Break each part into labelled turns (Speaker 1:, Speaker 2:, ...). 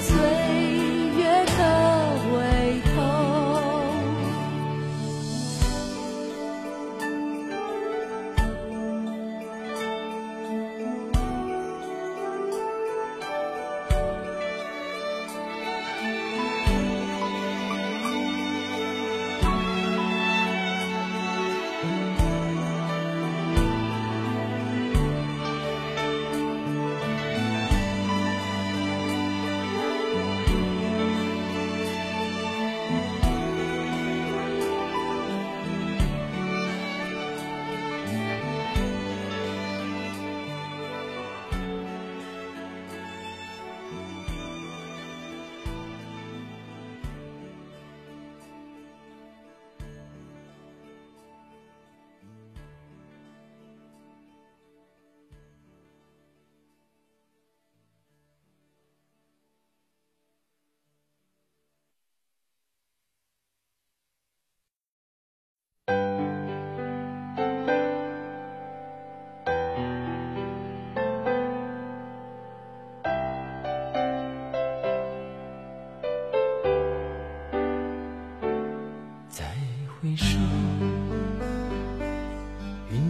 Speaker 1: 此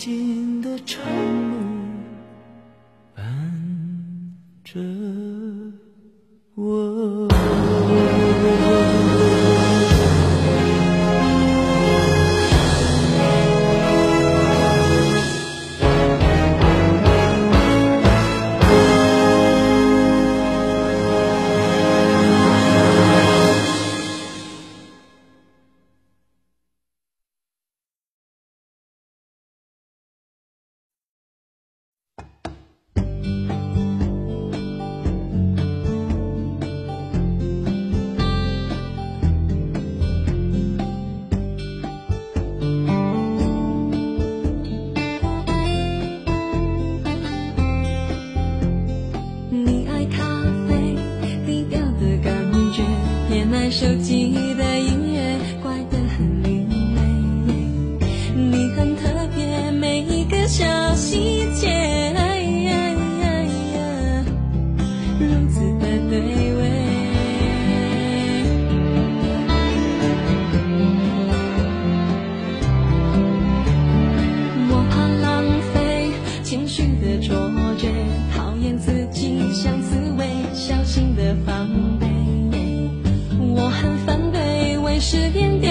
Speaker 1: 静的
Speaker 2: 沉 specialty 失恋